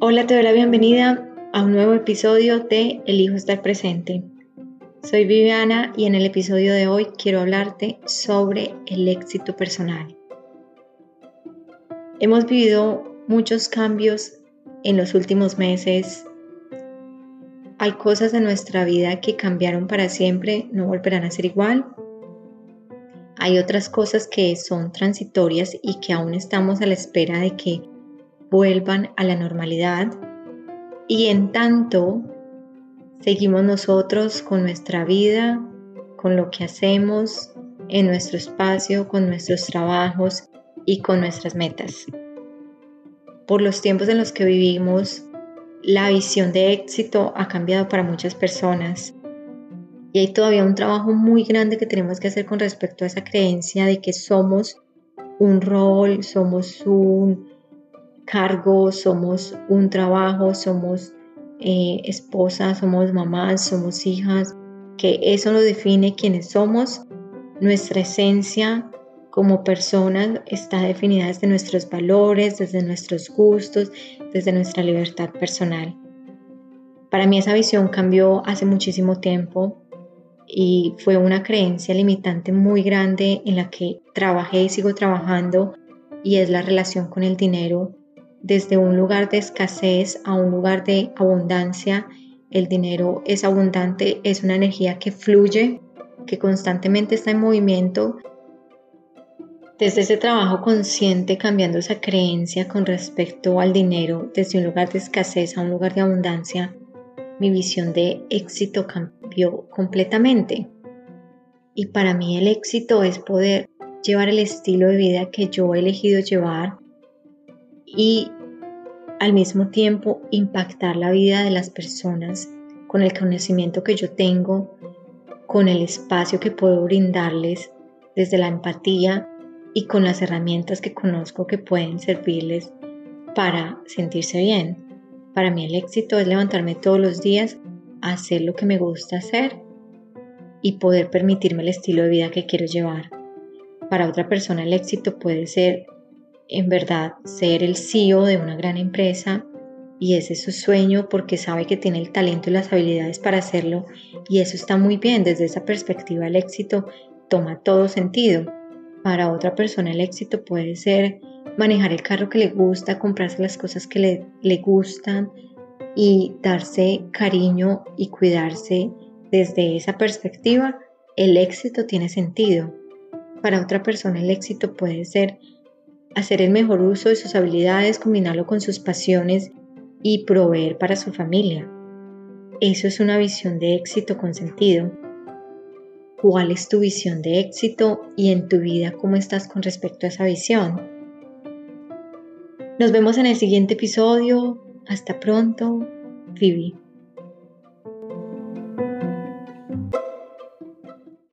Hola, te doy la bienvenida a un nuevo episodio de El Hijo estar presente. Soy Viviana y en el episodio de hoy quiero hablarte sobre el éxito personal. Hemos vivido muchos cambios en los últimos meses. Hay cosas en nuestra vida que cambiaron para siempre, no volverán a ser igual. Hay otras cosas que son transitorias y que aún estamos a la espera de que vuelvan a la normalidad y en tanto seguimos nosotros con nuestra vida, con lo que hacemos en nuestro espacio, con nuestros trabajos y con nuestras metas. Por los tiempos en los que vivimos, la visión de éxito ha cambiado para muchas personas y hay todavía un trabajo muy grande que tenemos que hacer con respecto a esa creencia de que somos un rol, somos un cargo, somos un trabajo, somos eh, esposas, somos mamás, somos hijas, que eso nos define quiénes somos. Nuestra esencia como personas está definida desde nuestros valores, desde nuestros gustos, desde nuestra libertad personal. Para mí esa visión cambió hace muchísimo tiempo y fue una creencia limitante muy grande en la que trabajé y sigo trabajando y es la relación con el dinero desde un lugar de escasez a un lugar de abundancia. El dinero es abundante, es una energía que fluye, que constantemente está en movimiento. Desde ese trabajo consciente, cambiando esa creencia con respecto al dinero, desde un lugar de escasez a un lugar de abundancia, mi visión de éxito cambió completamente. Y para mí el éxito es poder llevar el estilo de vida que yo he elegido llevar y al mismo tiempo impactar la vida de las personas con el conocimiento que yo tengo, con el espacio que puedo brindarles desde la empatía y con las herramientas que conozco que pueden servirles para sentirse bien. Para mí el éxito es levantarme todos los días hacer lo que me gusta hacer y poder permitirme el estilo de vida que quiero llevar. Para otra persona el éxito puede ser en verdad ser el CEO de una gran empresa y ese es su sueño porque sabe que tiene el talento y las habilidades para hacerlo y eso está muy bien. Desde esa perspectiva el éxito toma todo sentido. Para otra persona el éxito puede ser manejar el carro que le gusta, comprarse las cosas que le, le gustan y darse cariño y cuidarse. Desde esa perspectiva el éxito tiene sentido. Para otra persona el éxito puede ser hacer el mejor uso de sus habilidades, combinarlo con sus pasiones y proveer para su familia. Eso es una visión de éxito con sentido. ¿Cuál es tu visión de éxito y en tu vida cómo estás con respecto a esa visión? Nos vemos en el siguiente episodio. Hasta pronto, Vivi.